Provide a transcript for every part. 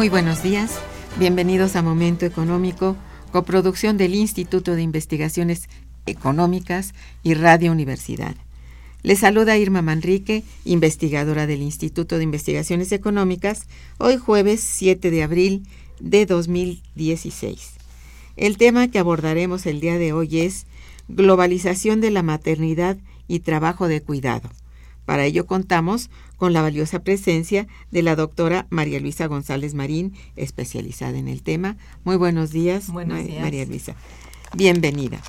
Muy buenos días, bienvenidos a Momento Económico, coproducción del Instituto de Investigaciones Económicas y Radio Universidad. Les saluda Irma Manrique, investigadora del Instituto de Investigaciones Económicas, hoy jueves 7 de abril de 2016. El tema que abordaremos el día de hoy es globalización de la maternidad y trabajo de cuidado. Para ello contamos con la valiosa presencia de la doctora María Luisa González Marín, especializada en el tema. Muy buenos días, María Luisa. Bienvenida.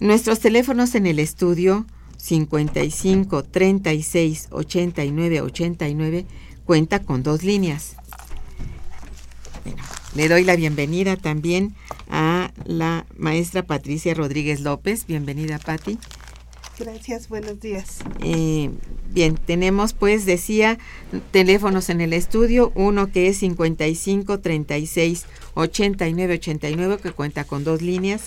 Nuestros teléfonos en el estudio 55 36 89 89 cuenta con dos líneas. le doy la bienvenida también a la maestra Patricia Rodríguez López. Bienvenida, Pati. Gracias, buenos días. Eh, bien, tenemos pues, decía, teléfonos en el estudio, uno que es 55 36 89 89, que cuenta con dos líneas,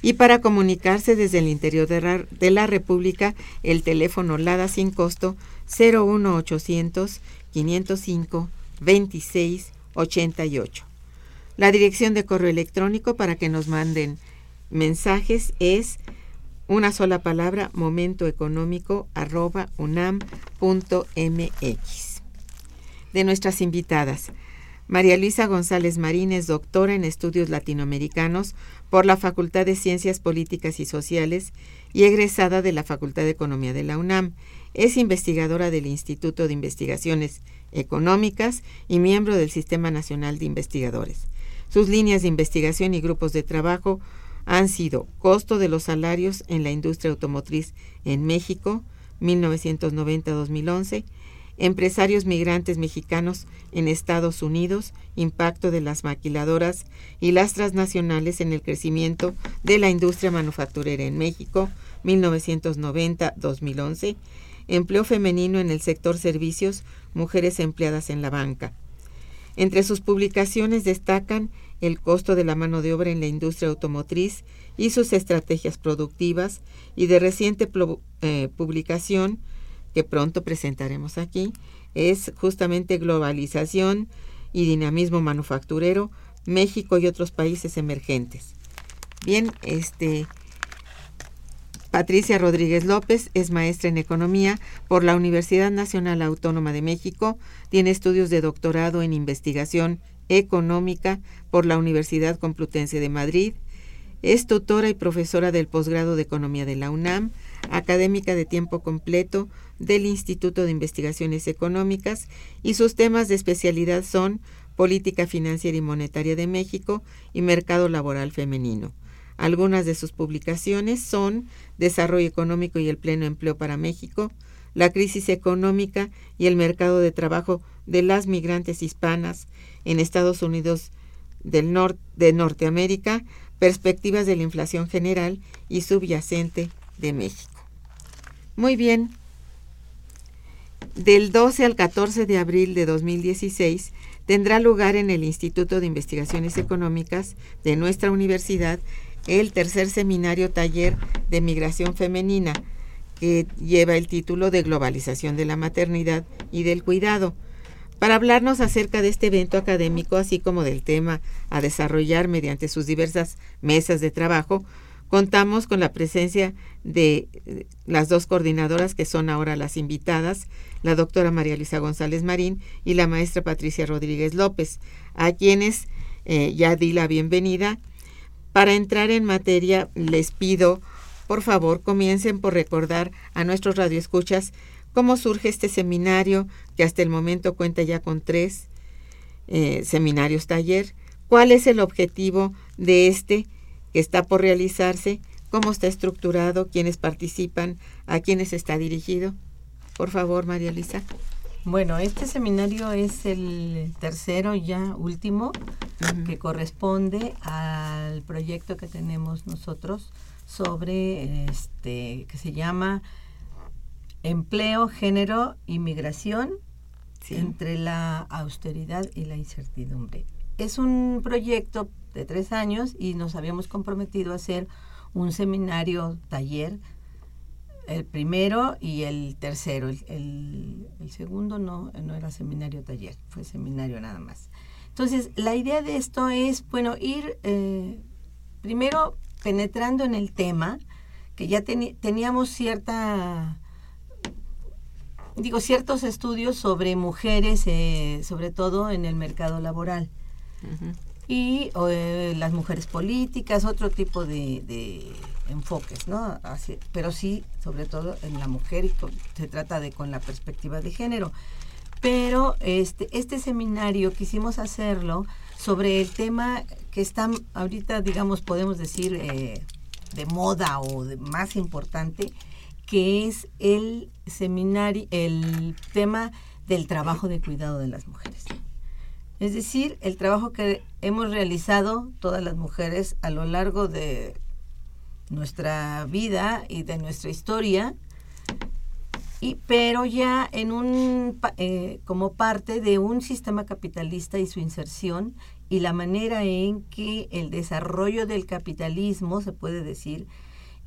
y para comunicarse desde el interior de la, de la República, el teléfono LADA sin costo 01800 505 26 88. La dirección de correo electrónico para que nos manden mensajes es una sola palabra, momentoeconómico arroba unam.mx. De nuestras invitadas, María Luisa González Marín es doctora en estudios latinoamericanos por la Facultad de Ciencias Políticas y Sociales y egresada de la Facultad de Economía de la UNAM. Es investigadora del Instituto de Investigaciones Económicas y miembro del Sistema Nacional de Investigadores. Sus líneas de investigación y grupos de trabajo han sido costo de los salarios en la industria automotriz en México, 1990-2011, empresarios migrantes mexicanos en Estados Unidos, impacto de las maquiladoras y las transnacionales en el crecimiento de la industria manufacturera en México, 1990-2011, empleo femenino en el sector servicios, mujeres empleadas en la banca. Entre sus publicaciones destacan el costo de la mano de obra en la industria automotriz y sus estrategias productivas y de reciente eh, publicación que pronto presentaremos aquí es justamente globalización y dinamismo manufacturero México y otros países emergentes. Bien, este Patricia Rodríguez López es maestra en economía por la Universidad Nacional Autónoma de México, tiene estudios de doctorado en investigación económica por la Universidad Complutense de Madrid. Es tutora y profesora del posgrado de Economía de la UNAM, académica de tiempo completo del Instituto de Investigaciones Económicas y sus temas de especialidad son Política Financiera y Monetaria de México y Mercado Laboral Femenino. Algunas de sus publicaciones son Desarrollo Económico y el Pleno Empleo para México, La crisis económica y el mercado de trabajo de las migrantes hispanas en Estados Unidos del norte de Norteamérica, perspectivas de la inflación general y subyacente de México. Muy bien. Del 12 al 14 de abril de 2016 tendrá lugar en el Instituto de Investigaciones Económicas de nuestra universidad el tercer seminario taller de migración femenina que lleva el título de Globalización de la Maternidad y del Cuidado. Para hablarnos acerca de este evento académico, así como del tema a desarrollar mediante sus diversas mesas de trabajo, contamos con la presencia de las dos coordinadoras que son ahora las invitadas, la doctora María Luisa González Marín y la maestra Patricia Rodríguez López, a quienes eh, ya di la bienvenida. Para entrar en materia, les pido, por favor, comiencen por recordar a nuestros radioescuchas cómo surge este seminario, que hasta el momento cuenta ya con tres eh, seminarios taller, cuál es el objetivo de este que está por realizarse, cómo está estructurado, quiénes participan, a quiénes está dirigido. Por favor, María Elisa. Bueno, este seminario es el tercero ya último que corresponde al proyecto que tenemos nosotros sobre este que se llama empleo, género y migración entre la austeridad y la incertidumbre. Es un proyecto de tres años y nos habíamos comprometido a hacer un seminario taller el primero y el tercero. El, segundo no, no era seminario taller, fue seminario nada más. Entonces, la idea de esto es, bueno, ir eh, primero penetrando en el tema, que ya teníamos cierta, digo, ciertos estudios sobre mujeres, eh, sobre todo en el mercado laboral. Y eh, las mujeres políticas, otro tipo de enfoques, ¿no? Así, pero sí, sobre todo en la mujer y se trata de con la perspectiva de género. Pero este, este seminario quisimos hacerlo sobre el tema que está ahorita, digamos, podemos decir, eh, de moda o de más importante, que es el seminario, el tema del trabajo de cuidado de las mujeres. Es decir, el trabajo que hemos realizado todas las mujeres a lo largo de nuestra vida y de nuestra historia, y, pero ya en un, eh, como parte de un sistema capitalista y su inserción y la manera en que el desarrollo del capitalismo, se puede decir,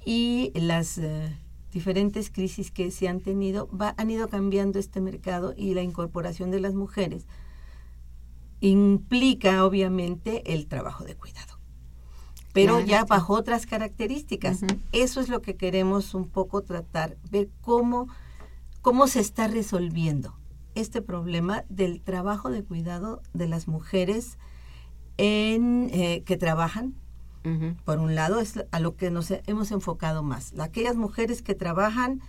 y las eh, diferentes crisis que se han tenido, va, han ido cambiando este mercado y la incorporación de las mujeres implica obviamente el trabajo de cuidado. Pero ya bajo otras características. Eso es lo que queremos un poco tratar, ver cómo, cómo se está resolviendo este problema del trabajo de cuidado de las mujeres en, eh, que trabajan. Por un lado, es a lo que nos hemos enfocado más. Aquellas mujeres que trabajan...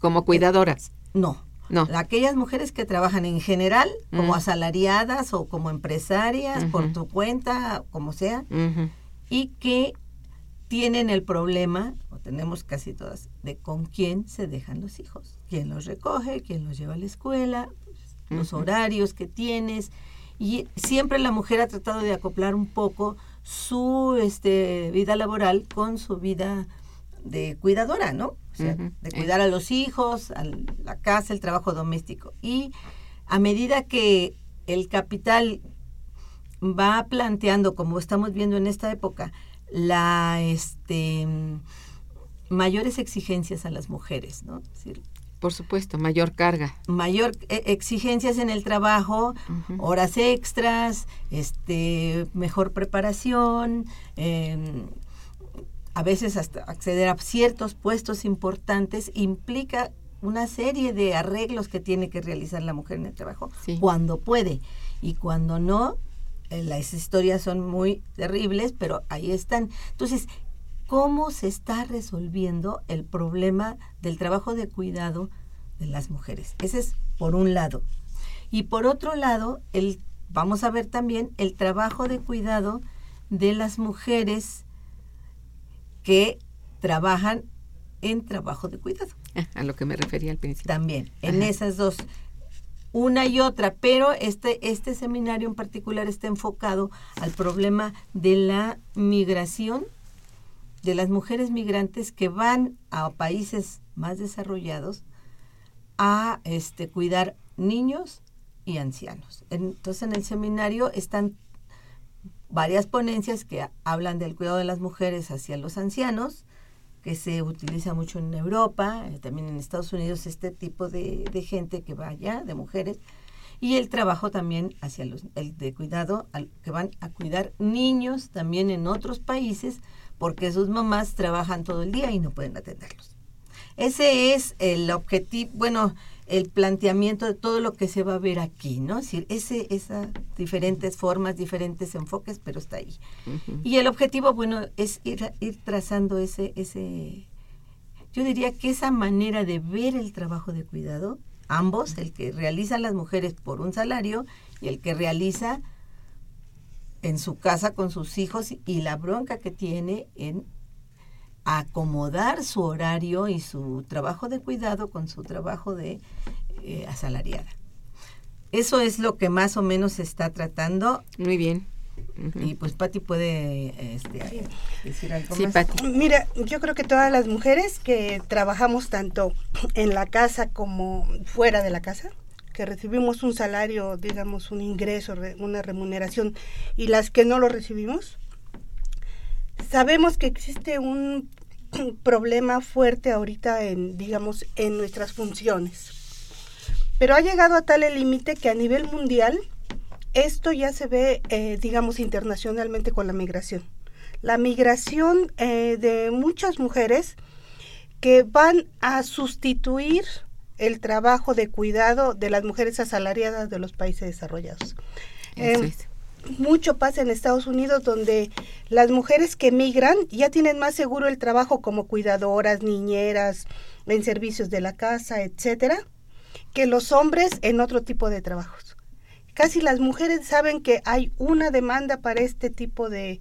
Como cuidadoras. no, no. Aquellas mujeres que trabajan en general como asalariadas o como empresarias por tu cuenta, como sea, y que tienen el problema, o tenemos casi todas, de con quién se dejan los hijos, quién los recoge, quién los lleva a la escuela, los horarios que tienes. Y siempre la mujer ha tratado de acoplar un poco su este, vida laboral con su vida de cuidadora, ¿no? O sea, de cuidar a los hijos, a la casa, el trabajo doméstico. Y a medida que el capital va planteando, como estamos viendo en esta época, la este mayores exigencias a las mujeres, ¿no? Por supuesto, mayor carga. Mayor eh, exigencias en el trabajo, horas extras, este, mejor preparación, em, a veces hasta acceder a ciertos puestos importantes implica una serie de arreglos que tiene que realizar la mujer en el trabajo cuando puede. Y cuando no eh, las historias son muy terribles pero ahí están. Entonces cómo se está resolviendo el problema del trabajo de cuidado de las mujeres ese es por un lado y por otro lado el vamos a ver también el trabajo de cuidado de las mujeres que trabajan en trabajo de cuidado. A lo que me refería al principio. También, en esas dos, una y otra, pero este, este seminario en particular está enfocado al problema de la migración de las mujeres migrantes que van a países más desarrollados a este, cuidar niños y ancianos. Entonces en el seminario están varias ponencias que hablan del cuidado de las mujeres hacia los ancianos, que se utiliza mucho en Europa, eh, también en Estados Unidos, este tipo de, gente que va allá, de mujeres, y el trabajo también hacia los, el de cuidado, que van a cuidar niños también en otros países, porque sus mamás trabajan todo el día y no pueden atenderlos. Ese es el objetivo, bueno, el planteamiento de todo lo que se va a ver aquí, ¿no? Es decir, ese, esas diferentes formas, diferentes enfoques, pero está ahí. Y el objetivo, bueno, es ir, ir trazando ese, ese, yo diría que esa manera de ver el trabajo de cuidado, ambos, el que realizan las mujeres por un salario y el que realiza en su casa con sus hijos y la bronca que tiene en acomodar su horario y su trabajo de cuidado con su trabajo de eh, asalariada. Eso es lo que más o menos se está tratando. Muy bien. Y pues Patti puede este, decir algo sí, más. Mira, yo creo que todas las mujeres que trabajamos tanto en la casa como fuera de la casa, que recibimos un salario, digamos, un ingreso, una remuneración, y las que no lo recibimos, sabemos que existe un problema fuerte ahorita en, digamos, en nuestras funciones. Pero ha llegado a tal el límite que a nivel mundial esto ya se ve, eh, digamos, internacionalmente con la migración. La migración eh, de muchas mujeres que van a sustituir el trabajo de cuidado de las mujeres asalariadas de los países desarrollados. Mucho pasa en Estados Unidos donde las mujeres que migran ya tienen más seguro el trabajo como cuidadoras, niñeras, en servicios de la casa, etcétera, que los hombres en otro tipo de trabajos. Casi las mujeres saben que hay una demanda para este tipo de,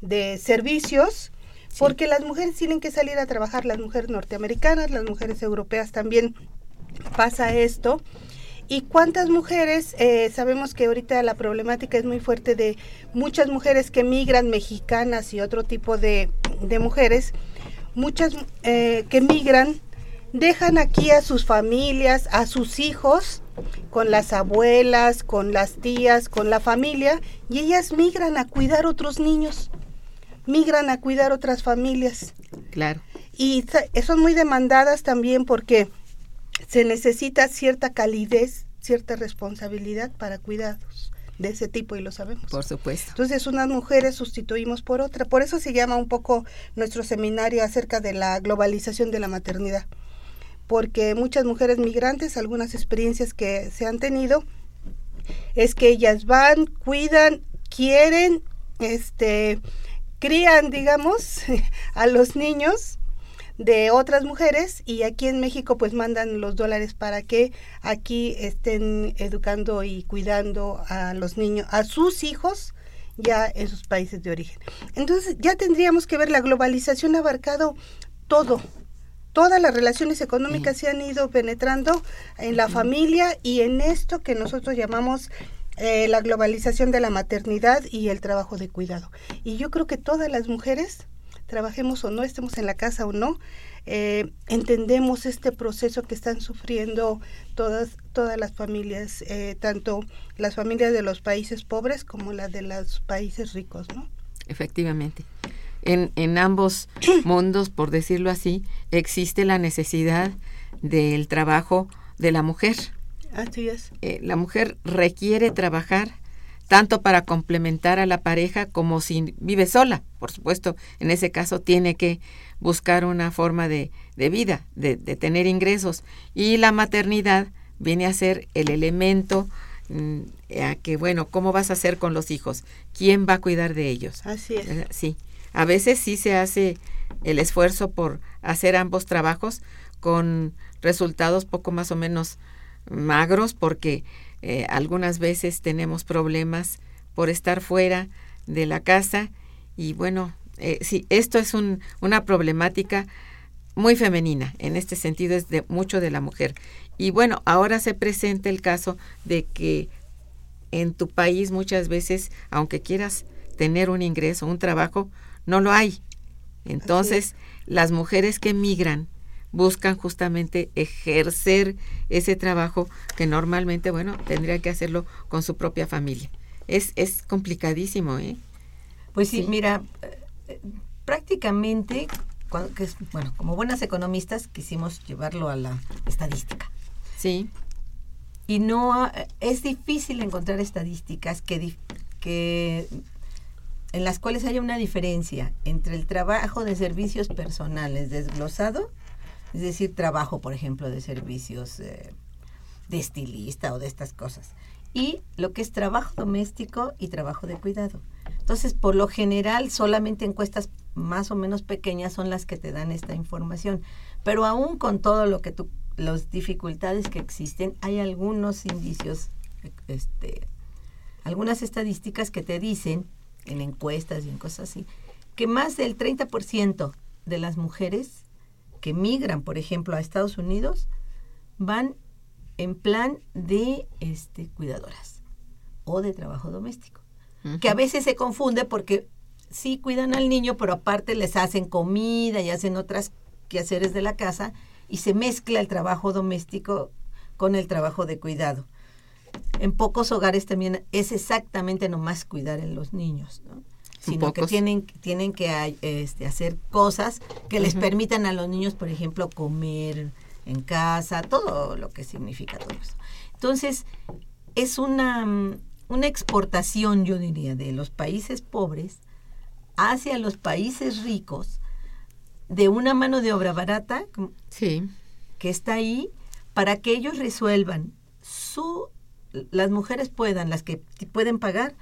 de servicios porque las mujeres tienen que salir a trabajar, las mujeres norteamericanas, las mujeres europeas también pasa esto ¿Y cuántas mujeres? Eh, sabemos que ahorita la problemática es muy fuerte de muchas mujeres que migran, mexicanas y otro tipo de, mujeres, muchas eh, que migran, dejan aquí a sus familias, a sus hijos, con las abuelas, con las tías, con la familia, y ellas migran a cuidar otros niños, migran a cuidar otras familias. Claro. Y son muy demandadas también porque se necesita cierta calidez, cierta responsabilidad para cuidados de ese tipo y lo sabemos. Por supuesto. Entonces unas mujeres sustituimos por otra. Por eso se llama un poco nuestro seminario acerca de la globalización de la maternidad. Porque muchas mujeres migrantes, algunas experiencias que se han tenido, es que ellas van, cuidan, quieren, este, crían, digamos, a los niños de otras mujeres y aquí en México pues mandan los dólares para que aquí estén educando y cuidando a los niños, a sus hijos ya en sus países de origen. Entonces ya tendríamos que ver la globalización ha abarcado todo. Todas las relaciones económicas se han ido penetrando en la familia y en esto que nosotros llamamos eh, la globalización de la maternidad y el trabajo de cuidado. Y yo creo que todas las mujeres trabajemos o no, estemos en la casa o no, eh, entendemos este proceso que están sufriendo todas, todas las familias, eh, tanto las familias de los países pobres como las de los países ricos, ¿no? Efectivamente. En, en ambos mundos, por decirlo así, existe la necesidad del trabajo de la mujer. Así es. Eh, la mujer requiere trabajar tanto para complementar a la pareja como si vive sola. Por supuesto, en ese caso tiene que buscar una forma de, de vida, de, de, tener ingresos. Y la maternidad viene a ser el elemento mm, a que, bueno, ¿cómo vas a hacer con los hijos? ¿Quién va a cuidar de ellos? Así es. Sí. A veces sí se hace el esfuerzo por hacer ambos trabajos con resultados poco más o menos magros porque eh, algunas veces tenemos problemas por estar fuera de la casa y bueno, Eh, sí, esto es un, una problemática muy femenina, en este sentido es de mucho de la mujer. Y bueno, ahora se presenta el caso de que en tu país muchas veces, aunque quieras tener un ingreso, un trabajo, no lo hay. Entonces, las mujeres que migran buscan justamente ejercer ese trabajo que normalmente, bueno, tendrían que hacerlo con su propia familia. Es, es complicadísimo, ¿eh? Pues sí, mira, prácticamente que es, bueno, como buenas economistas quisimos llevarlo a la estadística. Sí. Y no es difícil encontrar estadísticas que, que en las cuales haya una diferencia entre el trabajo de servicios personales desglosado, es decir, trabajo, por ejemplo, de servicios eh, de estilista o de estas cosas, y lo que es trabajo doméstico y trabajo de cuidado. Entonces, por lo general, solamente encuestas más o menos pequeñas son las que te dan esta información. Pero aún con todo lo que tú, las dificultades que existen, hay algunos indicios, este, algunas estadísticas que te dicen, en encuestas y en cosas así, que más del 30% de las mujeres que migran, por ejemplo, a Estados Unidos, van en plan de este, cuidadoras o de trabajo doméstico. Que a veces se confunde porque sí cuidan al niño, pero aparte les hacen comida y hacen otras quehaceres de la casa y se mezcla el trabajo doméstico con el trabajo de cuidado. En pocos hogares también es exactamente nomás cuidar en los niños, ¿no? Sino que tienen, tienen que este, hacer cosas que les permitan a los niños, por ejemplo, comer en casa, todo lo que significa todo eso. Entonces, es una, una exportación, yo diría, de los países pobres hacia los países ricos de una mano de obra barata sí. que está ahí para que ellos resuelvan su las mujeres puedan las que pueden pagar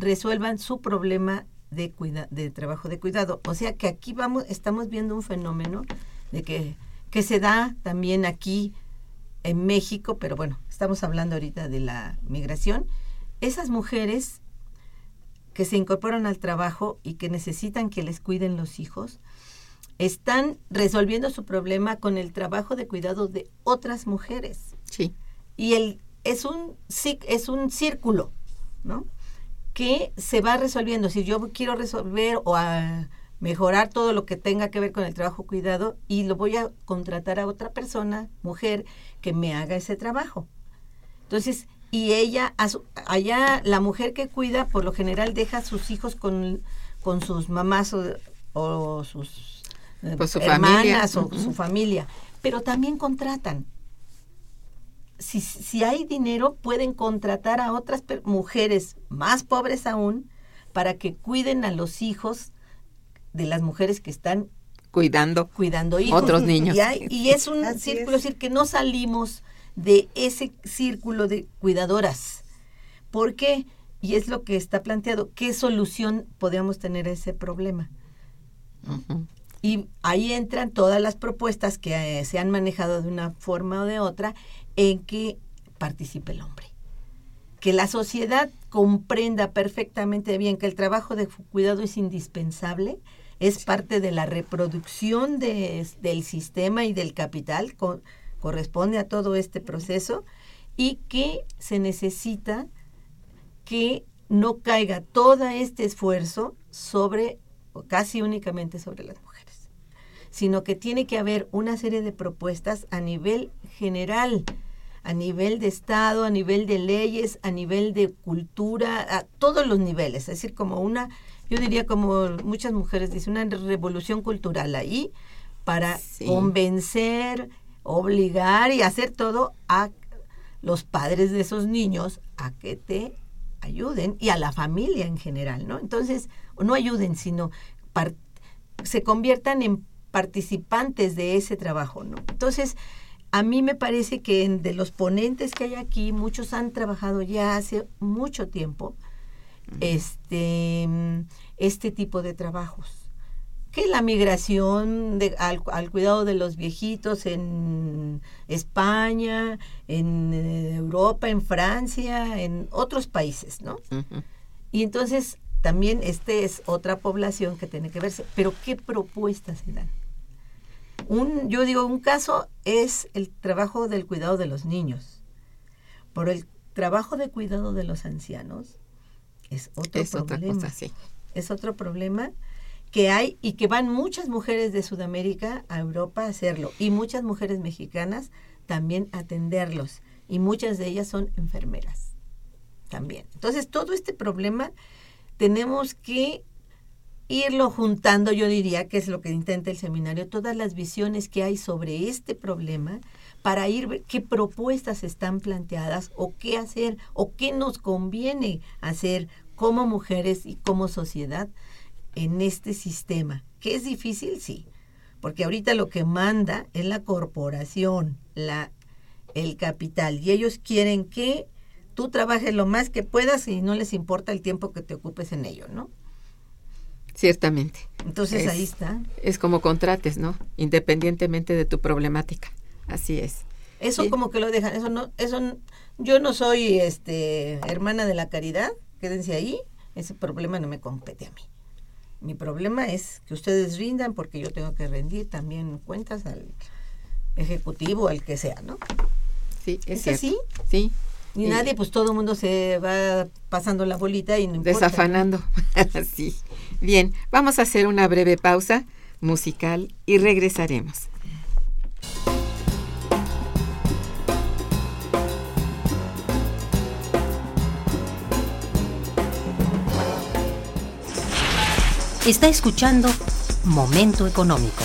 resuelvan su problema de cuida, de trabajo de cuidado o sea que aquí vamos estamos viendo un fenómeno de que que se da también aquí en México pero bueno estamos hablando ahorita de la migración esas mujeres que se incorporan al trabajo y que necesitan que les cuiden los hijos, están resolviendo su problema con el trabajo de cuidado de otras mujeres. Sí. Y el, es, un, es un círculo, ¿no? Que se va resolviendo. Si yo quiero resolver o a mejorar todo lo que tenga que ver con el trabajo cuidado y lo voy a contratar a otra persona, mujer, que me haga ese trabajo. Entonces, y ella, allá la mujer que cuida, por lo general deja a sus hijos con, con sus mamás o, sus pues hermanas o su familia, pero también contratan. Si, si hay dinero, pueden contratar a otras mujeres más pobres aún para que cuiden a los hijos de las mujeres que están cuidando, cuidando hijos. otros niños. Y, es un círculo, es. decir, que no salimos de ese círculo de cuidadoras. ¿Por qué? Y es lo que está planteado. ¿Qué solución podríamos tener a ese problema? Y ahí entran todas las propuestas que eh, se han manejado de una forma o de otra en que participe el hombre. Que la sociedad comprenda perfectamente bien que el trabajo de cuidado es indispensable, es parte de la reproducción de, del sistema y del capital, corresponde a todo este proceso y que se necesita que no caiga todo este esfuerzo sobre, o casi únicamente sobre las mujeres, sino que tiene que haber una serie de propuestas a nivel general, a nivel de Estado, a nivel de leyes, a nivel de cultura, a todos los niveles, es decir, como una, yo diría como muchas mujeres dicen, una revolución cultural ahí para convencer, obligar y hacer todo a los padres de esos niños a que te ayuden y a la familia en general, ¿no? Entonces, no ayuden, sino se conviertan en participantes de ese trabajo, ¿no? Entonces, a mí me parece que de los ponentes que hay aquí, muchos han trabajado ya hace mucho tiempo este, este tipo de trabajos que la migración de, al, cuidado de los viejitos en España, en eh, Europa, en Francia, en otros países, ¿no? Y entonces también este es otra población que tiene que verse. Pero ¿qué propuestas se dan? Un, yo digo, un caso es el trabajo del cuidado de los niños. Por el trabajo de cuidado de los ancianos es otro problema. Es otro problema que hay y que van muchas mujeres de Sudamérica a Europa a hacerlo y muchas mujeres mexicanas también a atenderlos y muchas de ellas son enfermeras también. Entonces todo este problema tenemos que irlo juntando, yo diría que es lo que intenta el seminario, todas las visiones que hay sobre este problema para ir qué propuestas están planteadas o qué hacer o qué nos conviene hacer como mujeres y como sociedad en este sistema. ¿Que es difícil? Sí, porque ahorita lo que manda es la corporación, la, el capital, y ellos quieren que tú trabajes lo más que puedas y no les importa el tiempo que te ocupes en ello, ¿no? Ciertamente. Entonces ahí está. Es como contrates, ¿no? Independientemente de tu problemática. Así es. Eso como que lo dejan, eso no, eso yo no soy este hermana de la caridad, quédense ahí, ese problema no me compete a mí. Mi problema es que ustedes rindan porque yo tengo que rendir también cuentas al ejecutivo, al que sea, ¿no? Sí, es, así? Sí. Ni nadie, pues todo el mundo se va pasando la bolita y no importa. Desafanando. sí. Bien, vamos a hacer una breve pausa musical y regresaremos. Está escuchando Momento Económico.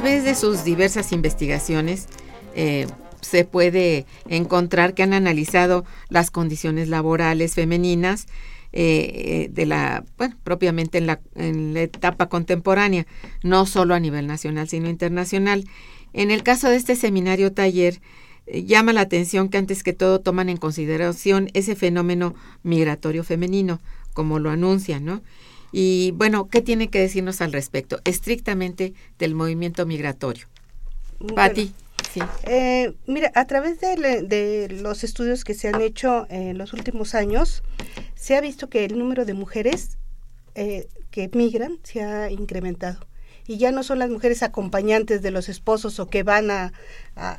Través de sus diversas investigaciones eh, se puede encontrar que han analizado las condiciones laborales femeninas eh, eh, de la, propiamente en la, en la etapa contemporánea, no solo a nivel nacional, sino internacional. En el caso de este seminario taller, llama la atención que antes que todo toman en consideración ese fenómeno migratorio femenino, como lo anuncian, ¿no? Y bueno, ¿qué tiene que decirnos al respecto? Estrictamente del movimiento migratorio. Patti. Sí. Eh, mira, a través de, los estudios que se han hecho en los últimos años, se ha visto que el número de mujeres eh, que migran se ha incrementado. Y ya no son las mujeres acompañantes de los esposos o que van a,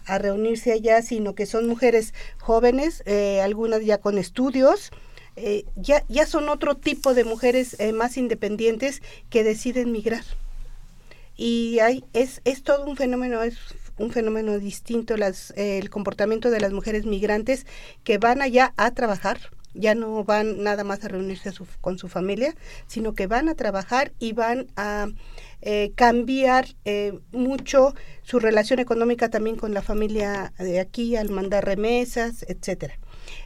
reunirse allá, sino que son mujeres jóvenes, eh, algunas ya con estudios, ya, ya son otro tipo de mujeres más independientes que deciden migrar y hay, es, es todo un fenómeno, es un fenómeno distinto las, el comportamiento de las mujeres migrantes que van allá a trabajar, ya no van nada más a reunirse con su familia, sino que van a trabajar y van a eh, cambiar eh, mucho su relación económica también con la familia de aquí al mandar remesas, etcétera.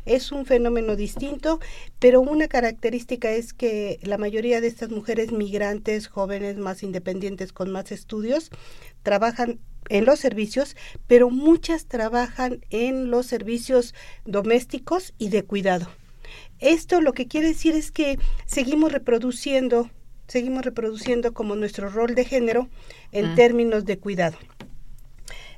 Es un fenómeno distinto, pero una característica es que la mayoría de estas mujeres migrantes, jóvenes, más independientes, con más estudios, trabajan en los servicios, pero muchas trabajan en los servicios domésticos y de cuidado. Esto lo que quiere decir es que seguimos reproduciendo, seguimos reproduciendo como nuestro rol de género en mm. términos de cuidado.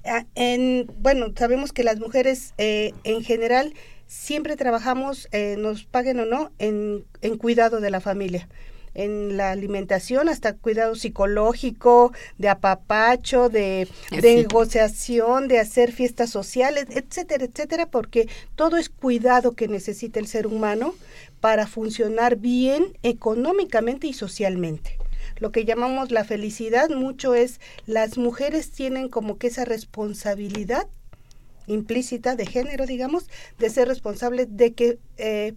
Ah, en, bueno, sabemos que las mujeres eh, en general siempre trabajamos, eh, nos paguen o no, en, en cuidado de la familia en la alimentación, hasta cuidado psicológico, de apapacho, de, de, negociación, de hacer fiestas sociales, etcétera, etcétera, porque todo es cuidado que necesita el ser humano para funcionar bien económicamente y socialmente. Lo que llamamos la felicidad mucho es las mujeres tienen como que esa responsabilidad implícita de género, digamos, de ser responsables de que eh,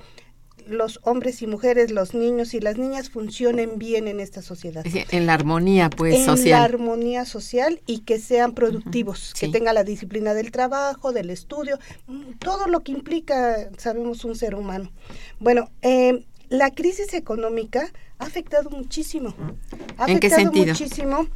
los hombres y mujeres, los niños y las niñas funcionen bien en esta sociedad. En la armonía, pues, social. En la armonía social y que sean productivos, que tenga la disciplina del trabajo, del estudio, mm, todo lo que implica, sabemos, un ser humano. Bueno, eh, la crisis económica ha afectado muchísimo. Ha ¿En qué sentido? muchísimo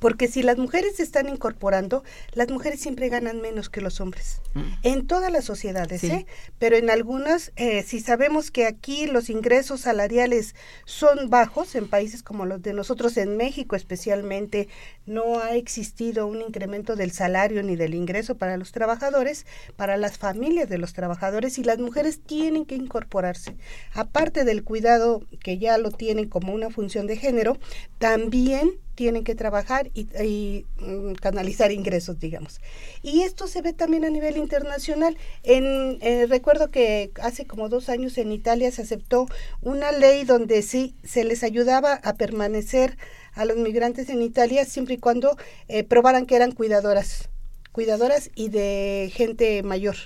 porque si las mujeres se están incorporando, las mujeres siempre ganan menos que los hombres. Mm. En todas las sociedades, ¿eh? Pero en algunas, eh, si sabemos que aquí los ingresos salariales son bajos, en países como los de nosotros, en México especialmente, no ha existido un incremento del salario ni del ingreso para los trabajadores, para las familias de los trabajadores, y las mujeres tienen que incorporarse. Aparte del cuidado que ya lo tienen como una función de género, también tienen que trabajar y, mm, canalizar ingresos, digamos. Y esto se ve también a nivel internacional. En, eh, recuerdo que hace como dos años en Italia se aceptó una ley donde sí se les ayudaba a permanecer a los migrantes en Italia siempre y cuando eh, probaran que eran cuidadoras, cuidadoras y de gente mayor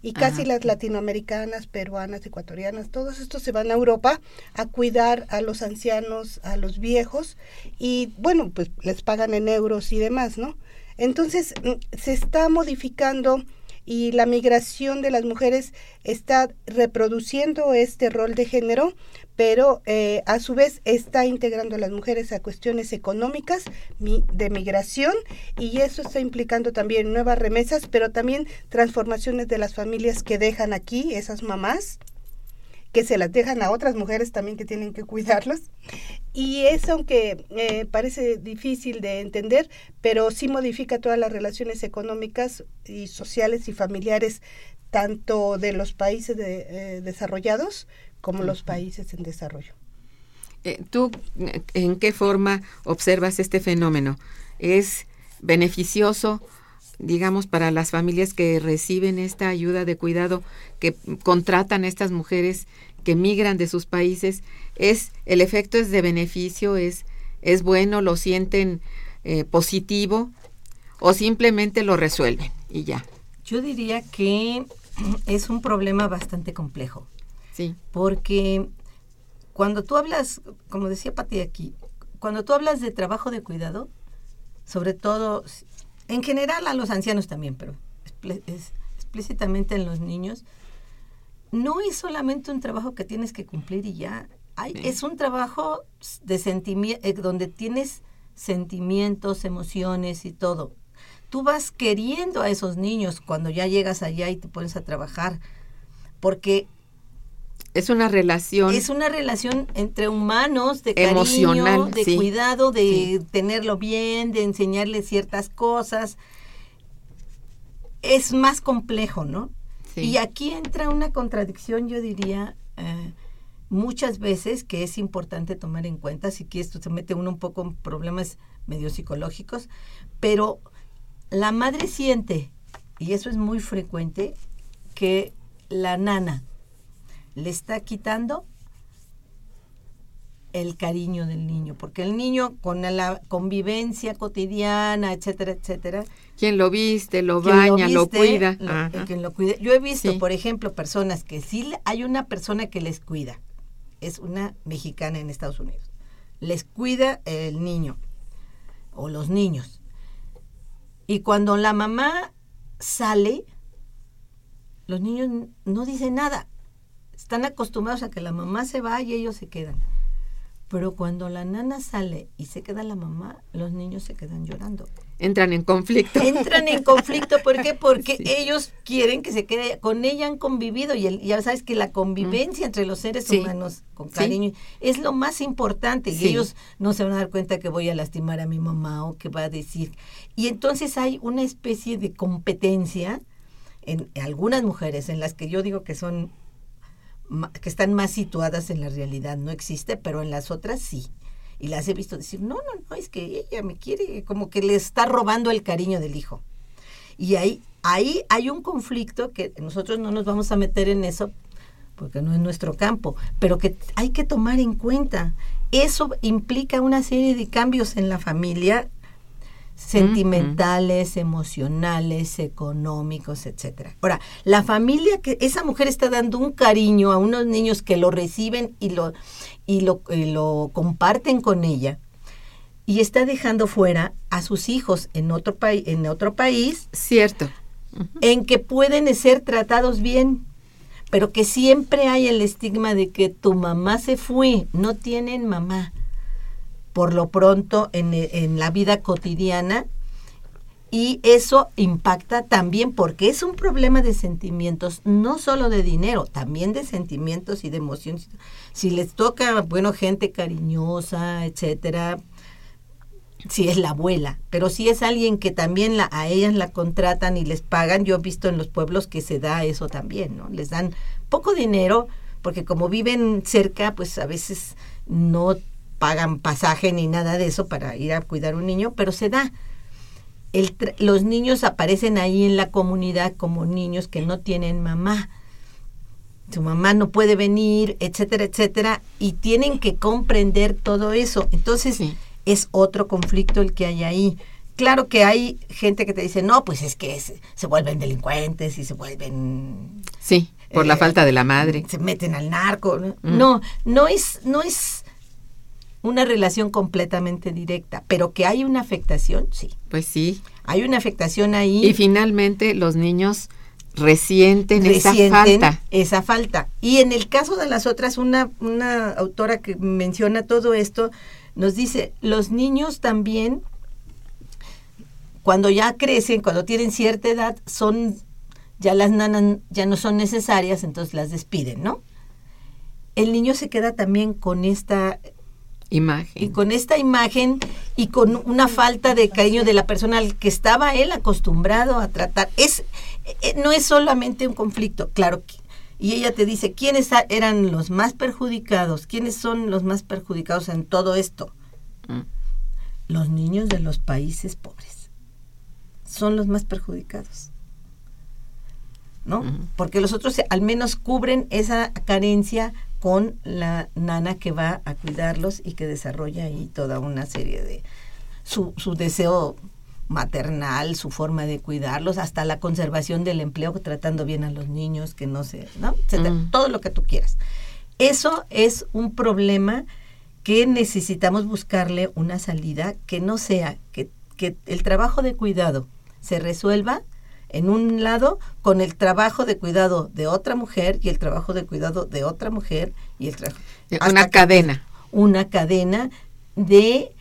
y casi las latinoamericanas, peruanas, ecuatorianas, todos estos se van a Europa a cuidar a los ancianos, a los viejos y bueno, pues les pagan en euros y demás, ¿no? Entonces mm, se está modificando y la migración de las mujeres está reproduciendo este rol de género, pero eh, a su vez está integrando a las mujeres a cuestiones económicas de migración y eso está implicando también nuevas remesas, pero también transformaciones de las familias que dejan aquí, esas mamás, que se las dejan a otras mujeres también que tienen que cuidarlas. Y eso, aunque eh, parece difícil de entender, pero sí modifica todas las relaciones económicas y sociales y familiares, tanto de los países eh, desarrollados como los países en desarrollo. Eh, ¿Tú en qué forma observas este fenómeno? ¿Es beneficioso, digamos, para las familias que reciben esta ayuda de cuidado, que contratan a estas mujeres que migran de sus países? ¿Es el efecto es de beneficio? ¿Es, es bueno? ¿Lo sienten eh, positivo? ¿O simplemente lo resuelven y ya? Yo diría que es un problema bastante complejo. Sí. Porque cuando tú hablas, como decía Pati aquí, cuando tú hablas de trabajo de cuidado, sobre todo, en general a los ancianos también, pero explícitamente en los niños, no es solamente un trabajo que tienes que cumplir y ya. Hay, Es un trabajo de sentimiento, eh, donde tienes sentimientos, emociones y todo. tú vas queriendo a esos niños cuando ya llegas allá y te pones a trabajar, porque es una relación. Es una relación entre humanos, de emocional, de cuidado, de tenerlo bien, de enseñarle ciertas cosas. Es más complejo, ¿no? Y aquí entra una contradicción, yo diría, eh, muchas veces que es importante tomar en cuenta, si quieres, esto se mete uno un poco en problemas medio psicológicos, pero la madre siente, y eso es muy frecuente, que la nana le está quitando el cariño del niño, porque el niño con la convivencia cotidiana, etcétera, etcétera. Quien lo viste, lo baña, lo, cuida. quien lo cuide. Yo he visto, por ejemplo, personas que sí hay una persona que les cuida, es una mexicana en Estados Unidos, les cuida el niño o los niños. Y cuando la mamá sale, los niños no dicen nada están acostumbrados a que la mamá se va y ellos se quedan. Pero cuando la nana sale y se queda la mamá, los niños se quedan llorando. Entran en conflicto. Entran en conflicto, ¿por qué? Porque ellos quieren que se quede, con ella han convivido y ya sabes que la convivencia entre los seres humanos con cariño es lo más importante y ellos no se van a dar cuenta que voy a lastimar a mi mamá o que va a decir. Y entonces hay una especie de competencia en algunas mujeres en las que yo digo que son que están más situadas en la realidad no existe, pero en las otras sí. Y las he visto decir, no, no, no, es que ella me quiere, como que le está robando el cariño del hijo. Y ahí, ahí hay un conflicto que nosotros no nos vamos a meter en eso, porque no es nuestro campo, pero que hay que tomar en cuenta. Eso implica una serie de cambios en la familia sentimentales, emocionales, económicos, etcétera. Ahora, la familia que esa mujer está dando un cariño a unos niños que lo reciben y lo y lo, lo comparten con ella y está dejando fuera a sus hijos en otro país en otro país, cierto, en que pueden ser tratados bien, pero que siempre hay el estigma de que tu mamá se fue, no tienen mamá por lo pronto en, la vida cotidiana y eso impacta también porque es un problema de sentimientos, no solo de dinero, también de sentimientos y de emociones. Si les toca, bueno, gente cariñosa, etcétera, si es la abuela, pero si es alguien que también la, a ellas la contratan y les pagan, yo he visto en los pueblos que se da eso también, ¿no? Les dan poco dinero porque como viven cerca, pues a veces no pagan pasaje ni nada de eso para ir a cuidar un niño, pero se da. El los niños aparecen ahí en la comunidad como niños que no tienen mamá. Su mamá no puede venir, etcétera, etcétera, y tienen que comprender todo eso. Entonces, es otro conflicto el que hay ahí. Claro que hay gente que te dice, no, pues es que se, vuelven delincuentes y se vuelven... Sí, por la eh, falta de la madre. Se meten al narco. ¿no? Mm. no, no es, no es una relación completamente directa, pero que hay una afectación, sí. Pues sí. Hay una afectación ahí. Y finalmente los niños resienten, esa falta. Esa falta. Y en el caso de las otras, una, una autora que menciona todo esto, nos dice, los niños también, cuando ya crecen, cuando tienen cierta edad, son, ya las nanas ya no son necesarias, entonces las despiden, ¿no? El niño se queda también con esta Imagen. Y con esta imagen y con una falta de cariño de la persona al que estaba él acostumbrado a tratar. Es, eh, no es solamente un conflicto, claro. Y ella te dice, ¿quiénes eran los más perjudicados? ¿Quiénes son los más perjudicados en todo esto? Mm. Los niños de los países pobres. Son los más perjudicados. ¿No? Porque los otros al menos cubren esa carencia con la nana que va a cuidarlos y que desarrolla ahí toda una serie de su, su deseo maternal, su forma de cuidarlos, hasta la conservación del empleo, tratando bien a los niños, que no se, ¿no? Mm. todo lo que tú quieras. Eso es un problema que necesitamos buscarle una salida que no sea que, que el trabajo de cuidado se resuelva en un lado con el trabajo de cuidado de otra mujer y el trabajo de cuidado de otra mujer y el trabajo eh, una cadena una cadena de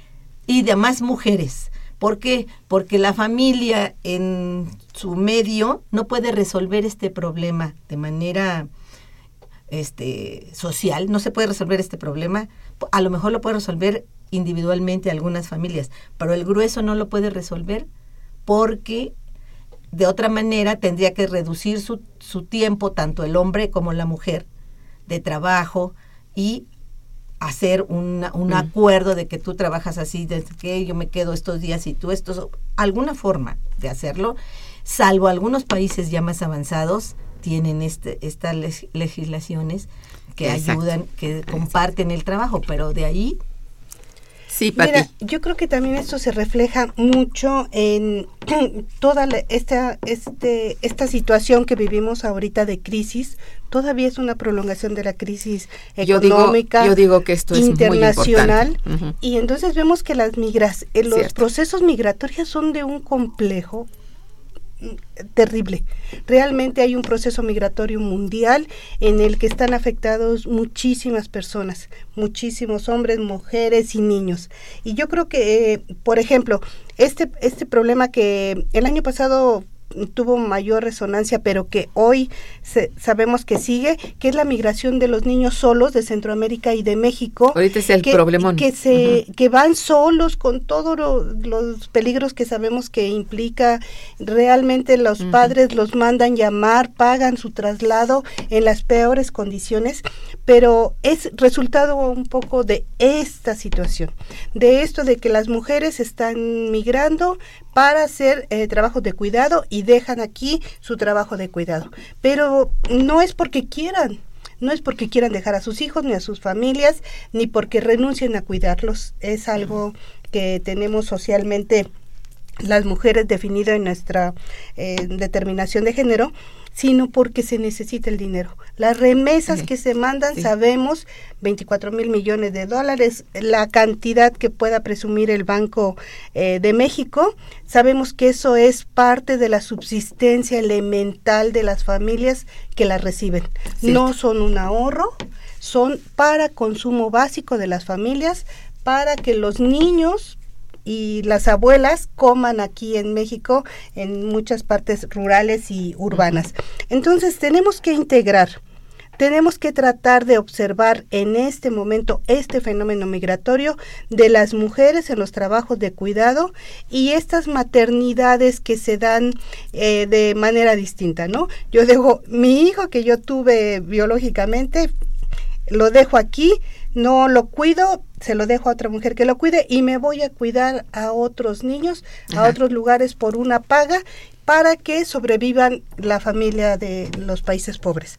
y de más mujeres ¿Por qué? Porque la familia en su medio no puede resolver este problema de manera este, social, no se puede resolver este problema. A lo mejor lo puede resolver individualmente algunas familias, pero el grueso no lo puede resolver porque de otra manera tendría que reducir su, su tiempo, tanto el hombre como la mujer, de trabajo y hacer un mm. acuerdo de que tú trabajas así, de que yo me quedo estos días y tú estos, alguna forma de hacerlo, salvo algunos países ya más avanzados tienen este, estas legislaciones que ayudan, que comparten el trabajo, pero de ahí Sí, Mira, yo creo que también esto se refleja mucho en toda esta, este, esta situación que vivimos ahorita de crisis. Todavía es una prolongación de la crisis económica. Yo digo, que esto es internacional. Y entonces vemos que las migras, eh, los procesos migratorios son de un complejo terrible. Realmente hay un proceso migratorio mundial en el que están afectados muchísimas personas, muchísimos hombres, mujeres y niños. Y yo creo que, eh, por ejemplo, este, este problema que el año pasado tuvo mayor resonancia, pero que hoy sabemos que sigue, que es la migración de los niños solos de Centroamérica y de México. Ahorita es el que, problema. Que, se, que van solos con todos los peligros que sabemos que implica. Realmente los padres los mandan llamar, pagan su traslado en las peores condiciones, pero es resultado un poco de esta situación, de esto de que las mujeres están migrando para hacer eh, trabajos de cuidado y dejan aquí su trabajo de cuidado. Pero no es porque quieran, no es porque quieran dejar a sus hijos ni a sus familias, ni porque renuncien a cuidarlos. Es algo que tenemos socialmente las mujeres definido en nuestra eh, determinación de género sino porque se necesita el dinero. Las remesas que se mandan, sabemos, 24 mil millones de dólares, la cantidad que pueda presumir el Banco eh, de México, sabemos que eso es parte de la subsistencia elemental de las familias que las reciben. No son un ahorro, son para consumo básico de las familias, para que los niños y las abuelas coman aquí en México en muchas partes rurales y urbanas. Entonces tenemos que integrar tenemos que tratar de observar en este momento este fenómeno migratorio de las mujeres en los trabajos de cuidado y estas maternidades que se dan eh, de manera distinta, ¿no? Yo dejo mi hijo que yo tuve biológicamente, lo dejo aquí, no lo cuido, se lo dejo a otra mujer que lo cuide y me voy a cuidar a otros niños, a otros lugares por una paga para que sobrevivan la familia de los países pobres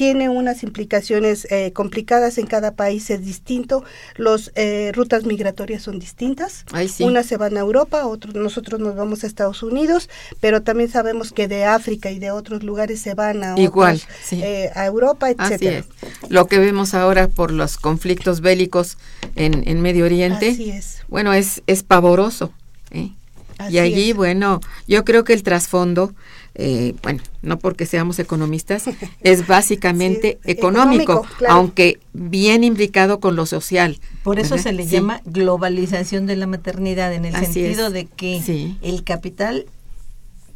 tiene unas implicaciones eh, complicadas en cada país es distinto. Las eh, rutas migratorias son distintas. Unas se van a Europa otros nosotros nos vamos a Estados Unidos pero también sabemos que de África y de otros lugares se van a igual eh, a Europa etcétera. lo que vemos ahora por los conflictos bélicos en, en Medio Oriente es. bueno es es pavoroso y allí bueno yo creo que el trasfondo eh, bueno, no porque seamos economistas, es básicamente económico, aunque bien implicado con lo social. Por eso se le llama globalización de la maternidad, en el sentido de que el capital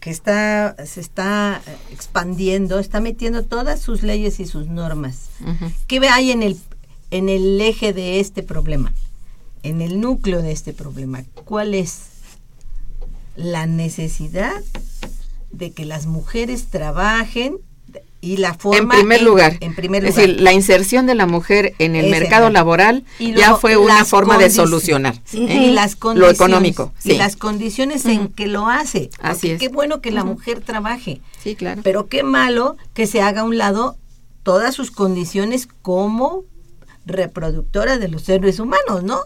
que está se está expandiendo, está metiendo todas sus leyes y sus normas. ¿Qué hay en el en el eje de este problema? En el núcleo de este problema, ¿cuál es la necesidad de que las mujeres trabajen y la forma en primer lugar. en primer lugar. es decir la inserción de la mujer en el mercado laboral ya fue una forma de solucionar y ¿eh? las lo económico y las condiciones en que lo hace así es. qué bueno que la mujer trabaje. Sí claro. Pero qué malo que se haga a un lado todas sus condiciones como reproductora de los seres humanos no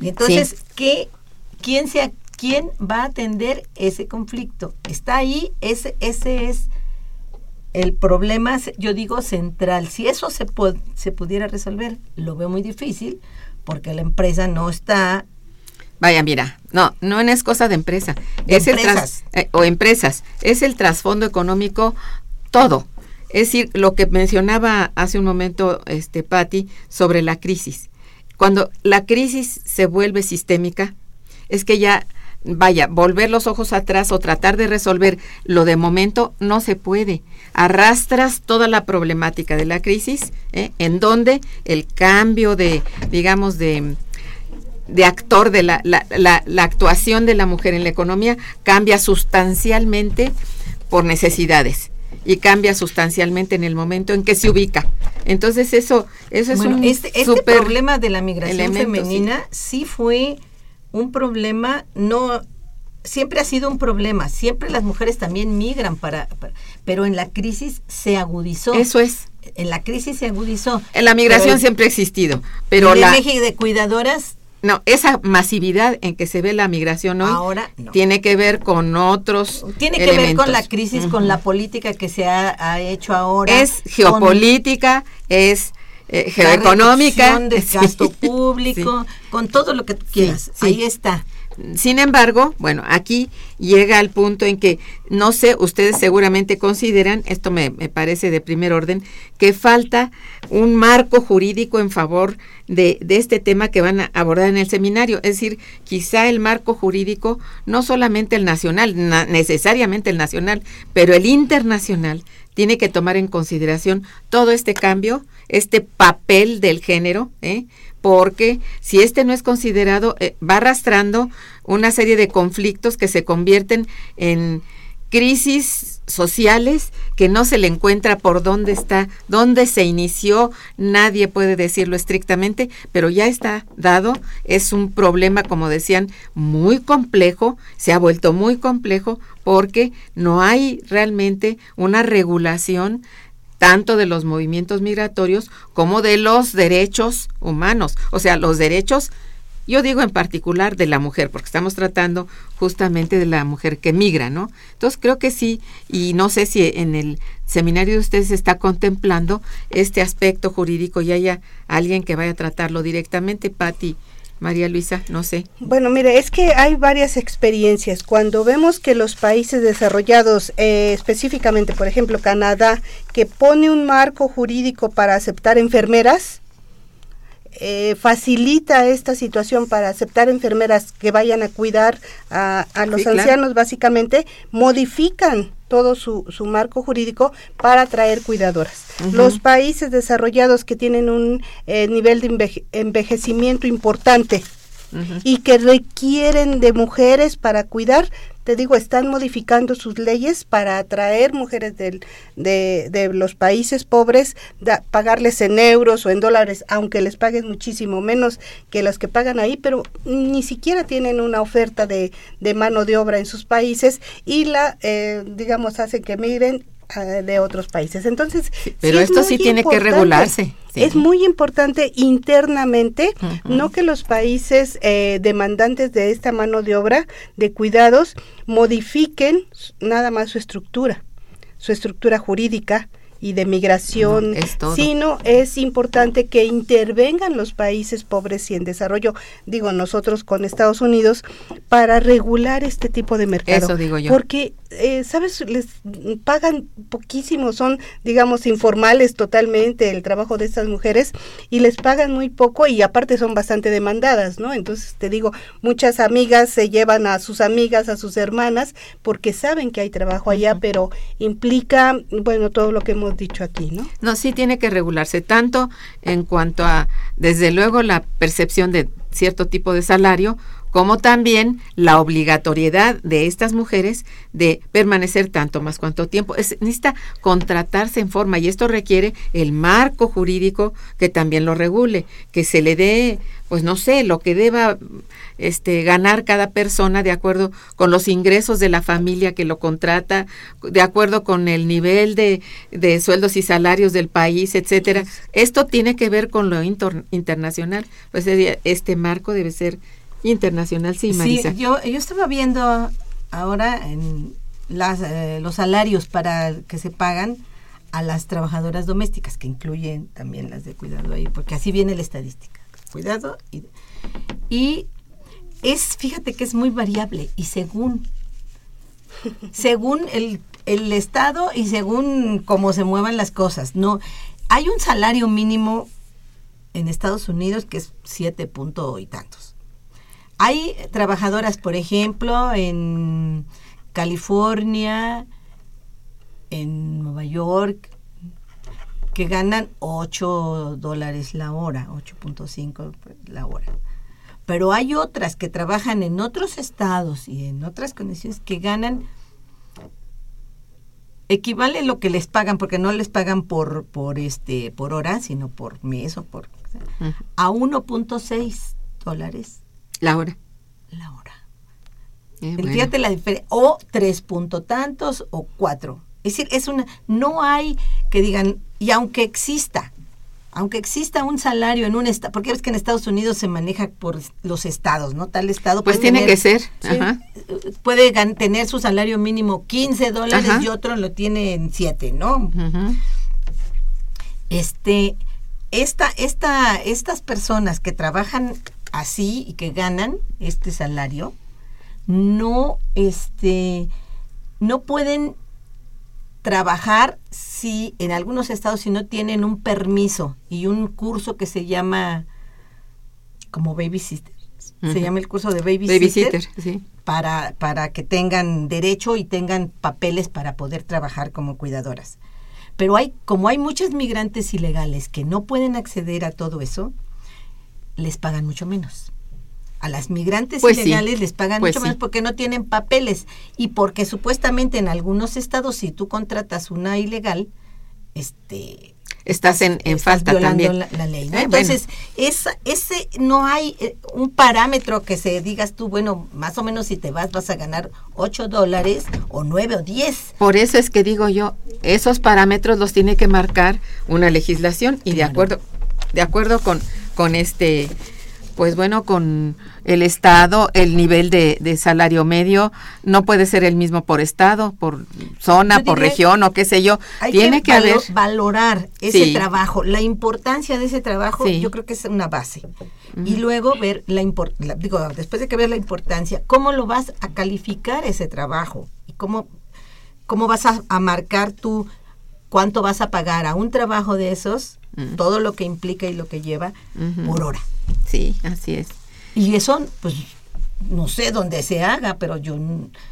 y entonces qué quién se ¿quién va a atender ese conflicto? Está ahí, ese, ese es el problema, yo digo, central. Si eso se, se pudiera resolver, lo veo muy difícil porque la empresa no está... Vaya, mira, no, no es cosa de empresa. es empresas. El eh, o empresas. Es el trasfondo económico todo. Es decir, lo que mencionaba hace un momento este Patti sobre la crisis. Cuando la crisis se vuelve sistémica, es que ya vaya, volver los ojos atrás o tratar de resolver lo de momento no se puede. Arrastras toda la problemática de la crisis, ¿eh? en donde el cambio de, digamos, de, de actor, de la, la, la, actuación de la mujer en la economía cambia sustancialmente por necesidades y cambia sustancialmente en el momento en que se ubica. Entonces eso, eso es un este, este problema de la migración femenina sí fue un problema, no siempre ha sido un problema, siempre las mujeres también migran para, pero en la crisis se agudizó. Eso es. En la crisis se agudizó. En la migración siempre ha existido, pero la de cuidadoras no, esa masividad en que se ve la migración hoy Ahora, tiene que ver con otros Tiene que ver con la crisis, con la política que se ha, hecho ahora. Es geopolítica, es eh, geoeconómica. de gasto público, con todo lo que quieras. Ahí está. Sin embargo, bueno, aquí llega al punto en que, no sé, ustedes seguramente consideran, esto me, me parece de primer orden, que falta un marco jurídico en favor de, de, este tema que van a abordar en el seminario. Es decir, quizá el marco jurídico, no solamente el nacional, necesariamente el nacional, pero el internacional, tiene que tomar en consideración todo este cambio, este papel del género, ¿eh? porque si este no es considerado, eh, va arrastrando una serie de conflictos que se convierten en crisis sociales que no se le encuentra por dónde está, dónde se inició, nadie puede decirlo estrictamente, pero ya está dado, es un problema, como decían, muy complejo, se ha vuelto muy complejo porque no hay realmente una regulación tanto de los movimientos migratorios como de los derechos humanos, o sea, los derechos, yo digo en particular de la mujer, porque estamos tratando justamente de la mujer que migra, ¿no? Entonces creo que sí, y no sé si en el seminario de ustedes está contemplando este aspecto jurídico y haya alguien que vaya a tratarlo directamente, Patti María Luisa, no sé. Bueno, mire, es que hay varias experiencias. Cuando vemos que los países desarrollados, eh, específicamente, por ejemplo, Canadá, que pone un marco jurídico para aceptar enfermeras, eh, facilita esta situación para aceptar enfermeras que vayan a cuidar a, los ancianos, básicamente, modifican todo su, su marco jurídico para atraer cuidadoras. Los países desarrollados que tienen un eh, nivel de envejecimiento importante y que requieren de mujeres para cuidar, te digo, están modificando sus leyes para atraer mujeres del, de, de, los países pobres, pagarles en euros o en dólares, aunque les paguen muchísimo menos que los que pagan ahí, pero ni siquiera tienen una oferta de, de mano de obra en sus países y la, eh, digamos, hacen que migren de otros países. Entonces, pero esto sí tiene que regularse. Es muy importante internamente, no que los países eh, demandantes de esta mano de obra de cuidados modifiquen nada más su estructura, su estructura jurídica, y de migración, sino es importante que intervengan los países pobres y en desarrollo, digo nosotros con Estados Unidos, para regular este tipo de mercado. Eso digo yo. Porque, eh, ¿sabes? Les pagan poquísimo, son, digamos, informales totalmente el trabajo de estas mujeres y les pagan muy poco y aparte son bastante demandadas, ¿no? Entonces, te digo, muchas amigas se llevan a sus amigas, a sus hermanas, porque saben que hay trabajo allá, pero implica, bueno, todo lo que hemos dicho aquí, ¿no? No, sí tiene que regularse tanto en cuanto a, desde luego, la percepción de cierto tipo de salario, como también la obligatoriedad de estas mujeres de permanecer tanto más cuanto tiempo. Es, necesita contratarse en forma y esto requiere el marco jurídico que también lo regule, que se le dé, pues no sé, lo que deba este, ganar cada persona de acuerdo con los ingresos de la familia que lo contrata, de acuerdo con el nivel de, de sueldos y salarios del país, etcétera. Esto tiene que ver con lo internacional. Pues este marco debe ser internacional, sí, Marisa. Sí, yo, yo estaba viendo ahora en las, eh, los salarios para que se pagan a las trabajadoras domésticas, que incluyen también las de cuidado ahí, porque así viene la estadística. Cuidado y, y es, fíjate que es muy variable y según, según el, el estado y según cómo se muevan las cosas. No, hay un salario mínimo en Estados Unidos que es siete punto y tantos hay trabajadoras, por ejemplo, en California, en Nueva York, que ganan 8 dólares la hora, 8.5 la hora. Pero hay otras que trabajan en otros estados y en otras condiciones que ganan equivale lo que les pagan porque no les pagan por por este por hora sino por mes o por a 1.6 dólares la hora la hora Eh, bueno. Fíjate la diferencia. O tres punto tantos o cuatro. Es decir, es una, no hay que digan, y aunque exista, aunque exista un salario en un estado, porque ves que en Estados Unidos se maneja por los estados, ¿no? Tal estado Pues tiene tener- que ser, sí, ajá. puede tener su salario mínimo 15 dólares Ajá. y otro lo tiene en 7, ¿no? Este esta esta estas personas que trabajan así y que ganan este salario no este no pueden trabajar si en algunos estados si no tienen un permiso y un curso que se llama como babysitter se llama el curso de babysitter, Babysitter, sí. para, para que tengan derecho y tengan papeles para poder trabajar como cuidadoras. Pero hay, como hay muchos migrantes ilegales que no pueden acceder a todo eso, les pagan mucho menos. A las migrantes Pues sí, ilegales les pagan pues mucho sí. menos porque no tienen papeles y porque supuestamente en algunos estados si tú contratas una ilegal, este Estás en, en estás falta también. La, la ley, ¿no? Eh, Entonces, esa, ese no hay eh, un parámetro que se digas tú, bueno, más o menos si te vas vas a ganar 8 dólares o 9 o 10. Por eso es que digo yo, esos parámetros los tiene que marcar una legislación y de acuerdo, de acuerdo con, con este, pues bueno, con el estado, el nivel de, de salario medio no puede ser el mismo por estado, por zona, por región o qué sé yo. Hay tiene que, haber, valorar ese Sí. trabajo, la importancia de ese trabajo, Sí. yo creo que es una base. Y luego ver la, impor- la- digo, después de que veas la importancia, cómo lo vas a calificar ese trabajo y cómo cómo vas a, a marcar tú cuánto vas a pagar a un trabajo de esos, Mm. todo lo que implica y lo que lleva por hora. sí, así es. Y eso, pues, no sé dónde se haga, pero yo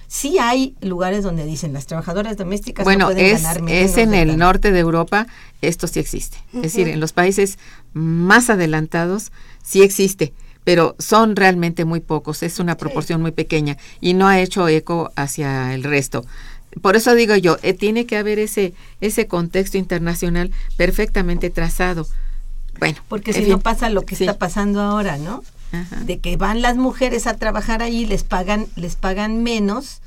sí hay lugares donde dicen las trabajadoras domésticas Bueno, no pueden es, ganar menos es en el tanto". norte de Europa, esto sí existe. Es decir, en los países más adelantados sí existe, pero son realmente muy pocos, es una proporción muy pequeña y no ha hecho eco hacia el resto. Por eso digo yo, eh, tiene que haber ese, ese contexto internacional perfectamente trazado. Bueno, Porque si fin, no pasa lo que sí. está pasando ahora, ¿no? Ajá. De que van las mujeres a trabajar ahí, les pagan, les pagan menos.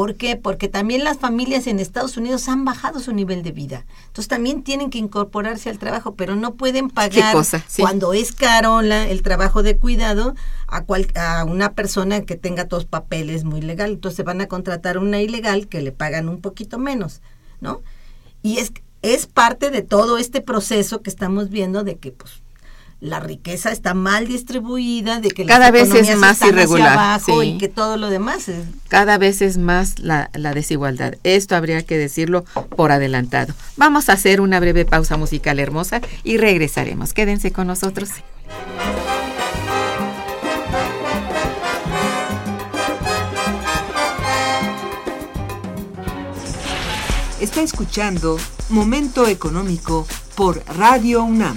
¿Por qué? Porque también las familias en Estados Unidos han bajado su nivel de vida. Entonces también tienen que incorporarse al trabajo, pero no pueden pagar cosa? Sí. cuando es caro la- el trabajo de cuidado a, cual- a una persona que tenga todos papeles muy legal. Entonces van a contratar una ilegal que le pagan un poquito menos, ¿no? Y es, es parte de todo este proceso que estamos viendo de que pues la riqueza está mal distribuida, de que las Cada vez es más irregular, abajo sí. y que todo lo demás es cada vez es más la, la desigualdad. Esto habría que decirlo por adelantado. Vamos a hacer una breve pausa musical hermosa y regresaremos. Quédense con nosotros. Está escuchando Momento Económico por Radio UNAM.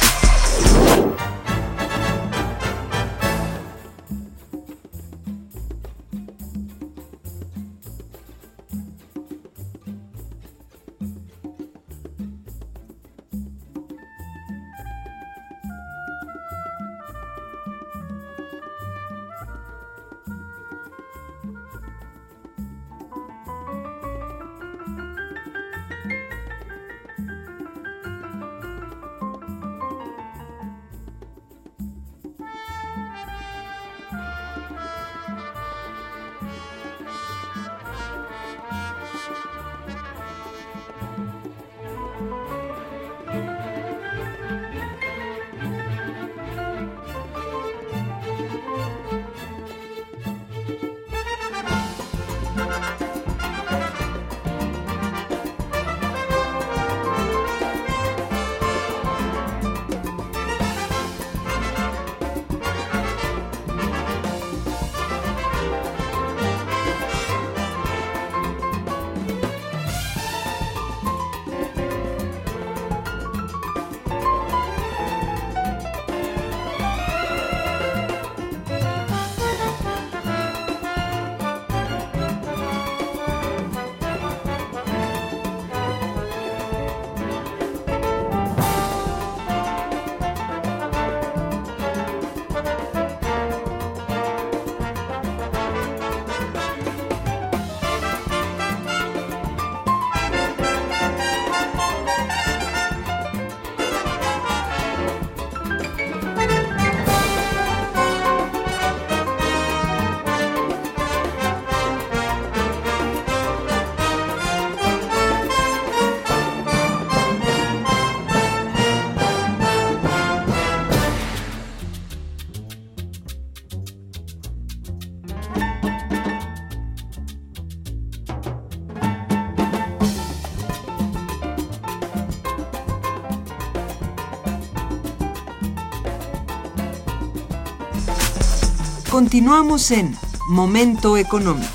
Continuamos en Momento Económico.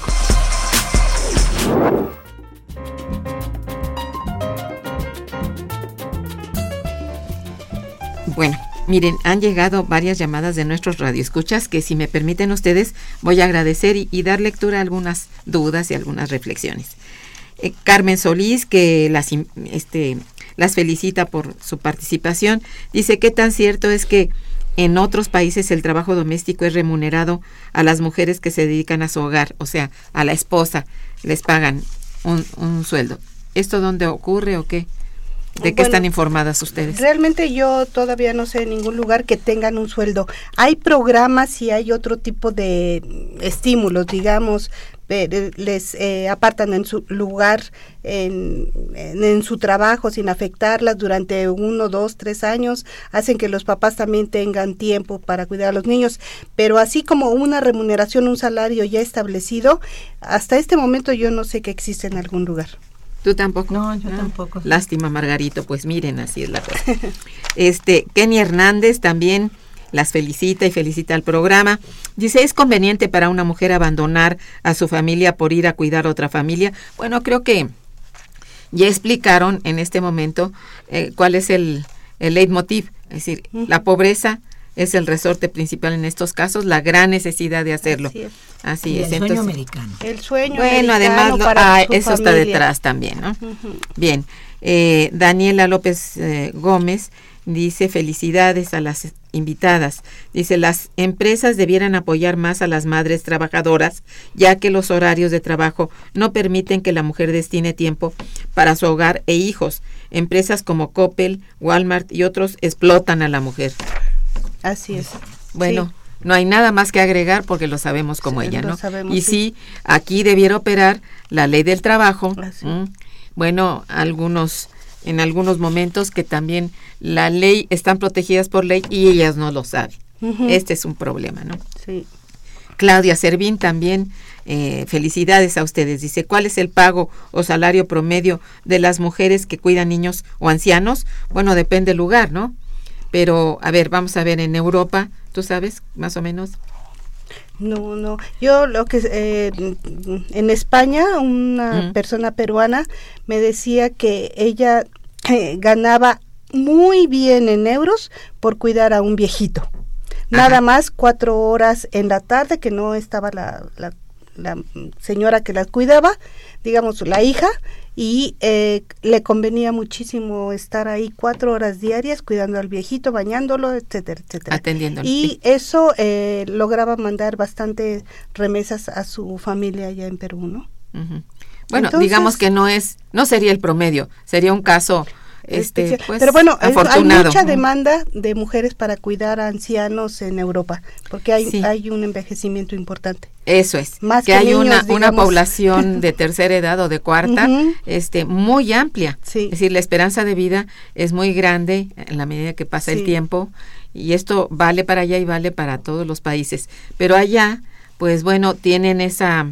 Bueno, miren, han llegado varias llamadas de nuestros radioescuchas que si me permiten ustedes voy a agradecer y, dar lectura a algunas dudas y algunas reflexiones. Eh, Carmen Solís, que las, este, las felicita por su participación, dice qué tan cierto es que en otros países el trabajo doméstico es remunerado a las mujeres que se dedican a su hogar, o sea, a la esposa, les pagan un, un sueldo. ¿Esto dónde ocurre o qué? ¿De qué Bueno, están informadas ustedes? Realmente yo todavía no sé de ningún lugar que tengan un sueldo. Hay programas y hay otro tipo de estímulos, digamos, eh, les eh, apartan en su lugar, en, en, en su trabajo sin afectarlas durante uno, dos, tres años, hacen que los papás también tengan tiempo para cuidar a los niños. Pero así como una remuneración, un salario ya establecido, hasta este momento yo no sé que existe en algún lugar. ¿Tú tampoco? No, yo Ah, tampoco. Lástima, Margarito. Pues miren, así es la cosa. este, Kenny Hernández también las felicita y felicita al programa. Dice, ¿es conveniente para una mujer abandonar a su familia por ir a cuidar a otra familia? Bueno, creo que ya explicaron en este momento eh, cuál es el, el leitmotiv. Es decir, la pobreza es el resorte principal en estos casos, la gran necesidad de hacerlo. Así es. Así Y es. el sueño americano. El sueño. bueno, americano además, lo- para ah, su eso está detrás también, ¿no? Bien, eh, Daniela López eh, Gómez dice felicidades a las invitadas. Dice, las empresas debieran apoyar más a las madres trabajadoras, ya que los horarios de trabajo no permiten que la mujer destine tiempo para su hogar e hijos. Empresas como Coppel, Walmart y otros explotan a la mujer. Así es. Bueno, Sí. no hay nada más que agregar porque lo sabemos como Sí, ella, ¿no? sabemos, y sí. sí, aquí debiera operar la ley del trabajo. Bueno, algunos en algunos momentos que también la ley están protegidas por ley y ellas no lo saben. Este es un problema, ¿no? Sí. Claudia Servín también, eh, felicidades a ustedes. Dice, ¿cuál es el pago o salario promedio de las mujeres que cuidan niños o ancianos? Bueno, depende del lugar, ¿no? Pero, a ver, vamos a ver en Europa, ¿tú sabes más o menos? No, no. Yo lo que eh, en España una persona peruana me decía que ella eh, ganaba muy bien en euros por cuidar a un viejito. Nada Ajá. más cuatro horas en la tarde que no estaba la, la, la señora que la cuidaba, digamos la hija, y eh, le convenía muchísimo estar ahí cuatro horas diarias cuidando al viejito, bañándolo, etcétera, etcétera. Atendiéndolo, Y sí. eso eh, lograba mandar bastante remesas a su familia allá en Perú, ¿no? Bueno, Entonces- digamos que no es, no sería el promedio, sería un caso, este, Especial. pues, Pero bueno, hay mucha demanda de mujeres para cuidar a ancianos en Europa, porque hay, Sí. hay un envejecimiento importante. Eso es, Más que que hay niños, una, una población de tercera edad o de cuarta, este, muy amplia. Sí. Es decir, la esperanza de vida es muy grande en la medida que pasa el tiempo y esto vale para allá y vale para todos los países. Pero allá, pues bueno, tienen esa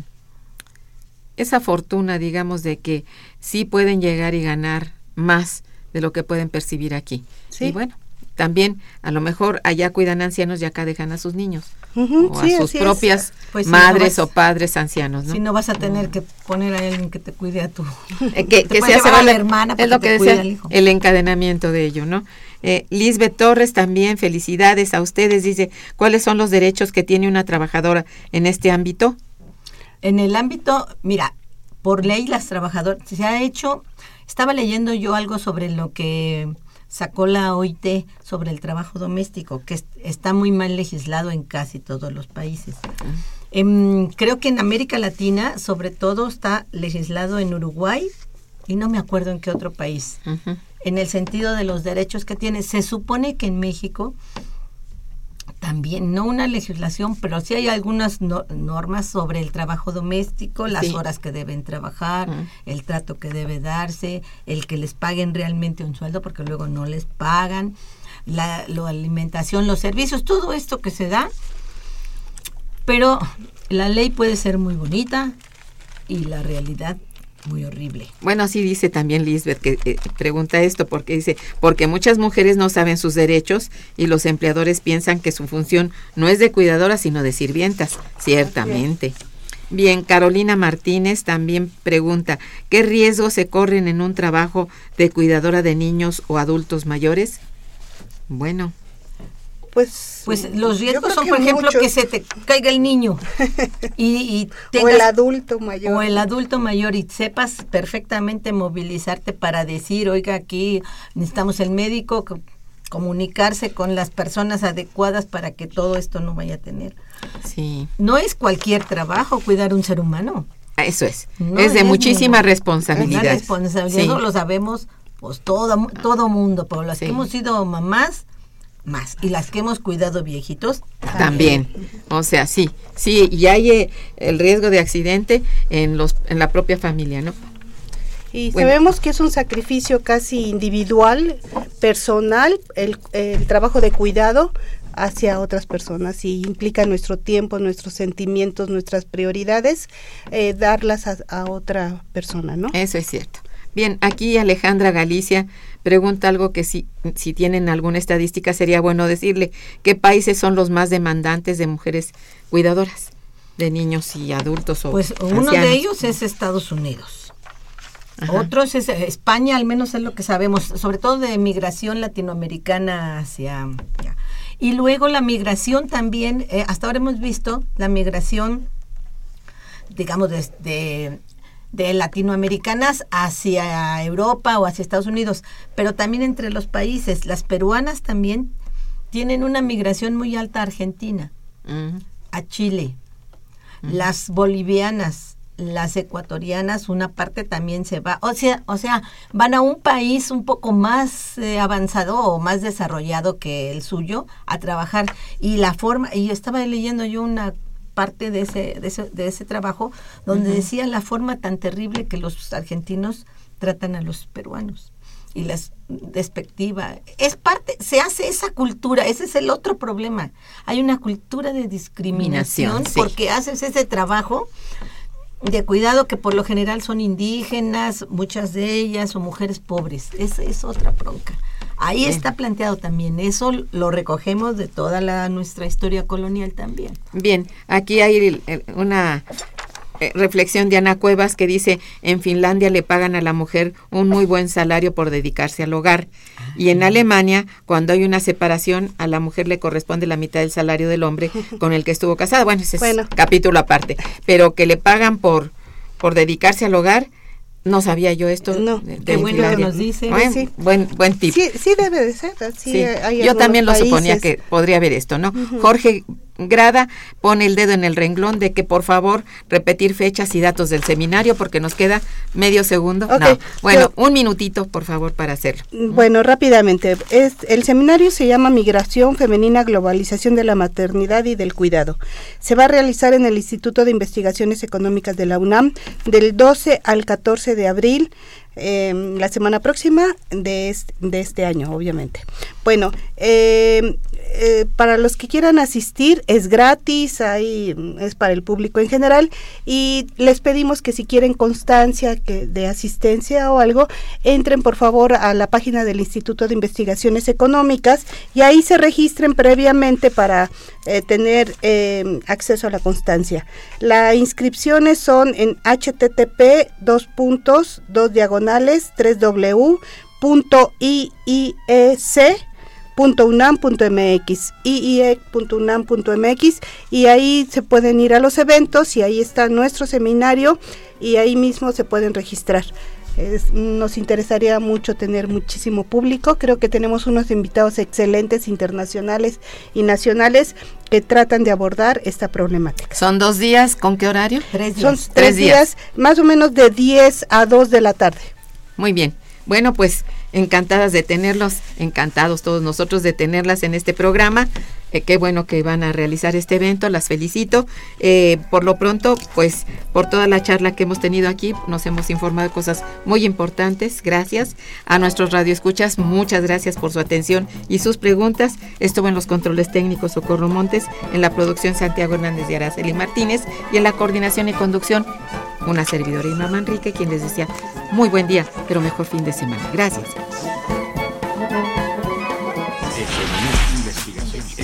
esa fortuna, digamos, de que sí pueden llegar y ganar más de lo que pueden percibir aquí. Sí. Y bueno, también a lo mejor allá cuidan ancianos y acá dejan a sus niños Ujú, o sí, a sus propias Pues madres no o padres ancianos, ¿no? Si no vas a tener que poner a alguien que te cuide a tu... Eh, que, que se hace a la hermana es lo que decía al hijo. el encadenamiento de ello, ¿no? Eh, Lisbeth Torres también, felicidades a ustedes, dice, ¿cuáles son los derechos que tiene una trabajadora en este ámbito? En el ámbito, mira, por ley las trabajadoras, se ha hecho, estaba leyendo yo algo sobre lo que sacó la OIT sobre el trabajo doméstico, que es- está muy mal legislado en casi todos los países. Em, creo que en América Latina, sobre todo, está legislado en Uruguay y no me acuerdo en qué otro país. En el sentido de los derechos que tiene. Se supone que en México también, no una legislación, pero sí hay algunas no- normas sobre el trabajo doméstico, las Sí. horas que deben trabajar, Ujú. el trato que debe darse, el que les paguen realmente un sueldo, porque luego no les pagan, la, la alimentación, los servicios, todo esto que se da. Pero la ley puede ser muy bonita y la realidad muy horrible. Bueno, sí dice también Lisbeth que eh, pregunta esto porque dice, porque muchas mujeres no saben sus derechos y los empleadores piensan que su función no es de cuidadora sino de sirvientas, ciertamente. Bien, Carolina Martínez también pregunta, ¿qué riesgos se corren en un trabajo de cuidadora de niños o adultos mayores? Bueno, Pues, Pues los riesgos son, por ejemplo, muchos. que se te caiga el niño y, y o el adulto mayor. o el adulto mayor y sepas perfectamente movilizarte para decir, oiga, aquí necesitamos el médico, co- comunicarse con las personas adecuadas para que todo esto no vaya a tener. sí, No es cualquier trabajo cuidar un ser humano. eso es. No, es de es muchísima responsabilidad. Una responsabilidad, Sí. eso lo sabemos pues todo, todo mundo, pero las Sí. que hemos sido mamás, más. Y las que hemos cuidado viejitos, También, o sea, sí, sí, y hay eh, el riesgo de accidente en los en la propia familia, ¿no? Y Bueno. sabemos que es un sacrificio casi individual, personal, el, el trabajo de cuidado hacia otras personas y implica nuestro tiempo, nuestros sentimientos, nuestras prioridades, eh, darlas a, a otra persona, ¿no? Eso es cierto. Bien, aquí Alejandra Galicia pregunta algo que si, si tienen alguna estadística sería bueno decirle. ¿Qué países son los más demandantes de mujeres cuidadoras? De niños y adultos o pues uno ancianos? de ellos es Estados Unidos. Ajá. Otros es eh, España, al menos es lo que sabemos, sobre todo de migración latinoamericana hacia. Y luego la migración también, eh, hasta ahora hemos visto la migración, digamos, de, de, latinoamericanas hacia Europa o hacia Estados Unidos, pero también entre los países. Las peruanas también tienen una migración muy alta a Argentina, a Chile. Las bolivianas, las ecuatorianas, una parte también se va, o sea, o sea, van a un país un poco más eh, avanzado o más desarrollado que el suyo a trabajar y la forma y estaba leyendo yo una parte de ese de ese, de ese trabajo donde decía la forma tan terrible que los argentinos tratan a los peruanos y las despectiva. Es parte, se hace esa cultura, ese es el otro problema. Hay una cultura de discriminación Discriminación, sí. porque haces ese trabajo de cuidado que por lo general son indígenas, muchas de ellas o mujeres pobres. Esa es otra bronca. Ahí está planteado también. Eso lo recogemos de toda la nuestra historia colonial también. Bien, aquí hay el- el- una eh, reflexión de Ana Cuevas que dice, en Finlandia le pagan a la mujer un muy buen salario por dedicarse al hogar. Y en Alemania, cuando hay una separación, a la mujer le corresponde la mitad del salario del hombre con el que estuvo casada. Bueno, ese Bueno. es capítulo aparte. Pero que le pagan por, por dedicarse al hogar, no sabía yo esto. No, de- qué bueno que nos dice. Buen, Sí. buen, buen tip. Sí, sí debe de ser. Sí, hay yo también lo suponía países. que podría haber esto, ¿no? Jorge Grada pone el dedo en el renglón de que por favor repetir fechas y datos del seminario porque nos queda medio segundo. No, bueno, yo- un minutito por favor para hacerlo. Bueno, rápidamente. Es, el seminario se llama Migración Femenina, Globalización de la Maternidad y del Cuidado. Se va a realizar en el Instituto de Investigaciones Económicas de la UNAM del 12 al 14 de abril, eh, la semana próxima de este, de este año, obviamente. Bueno, eh, eh, para los que quieran asistir es gratis, ahí mm, es para el público en general y les pedimos que si quieren constancia de asistencia o algo, entren por favor a la página del Instituto de Investigaciones Económicas y ahí se registren previamente para eh, tener eh, acceso a la constancia. Las inscripciones son en http dos puntos dos diagonales 3w punto iiec .unam.mx, iiec.unam.mx y ahí se pueden ir a los eventos y ahí está nuestro seminario y ahí mismo se pueden registrar. Es- nos interesaría mucho tener muchísimo público. Creo que tenemos unos invitados excelentes internacionales y nacionales que tratan de abordar esta problemática. Son dos días, ¿con qué horario? Tres Son días. tres días, más o menos de 10 a 2 de la tarde. Muy bien. Bueno, pues encantadas de tenerlos, encantados todos nosotros de tenerlas en este programa. Qué bueno que van a realizar este evento, las felicito. Eh, por lo pronto, pues por toda la charla que hemos tenido aquí, nos hemos informado de cosas muy importantes. Gracias a nuestros radioescuchas, muchas gracias por su atención y sus preguntas. Estuvo en los controles técnicos Socorro Montes, en la producción Santiago Hernández y Araceli Martínez y en la coordinación y conducción una servidora Irma Manrique, quien les decía muy buen día, pero mejor fin de semana. Gracias.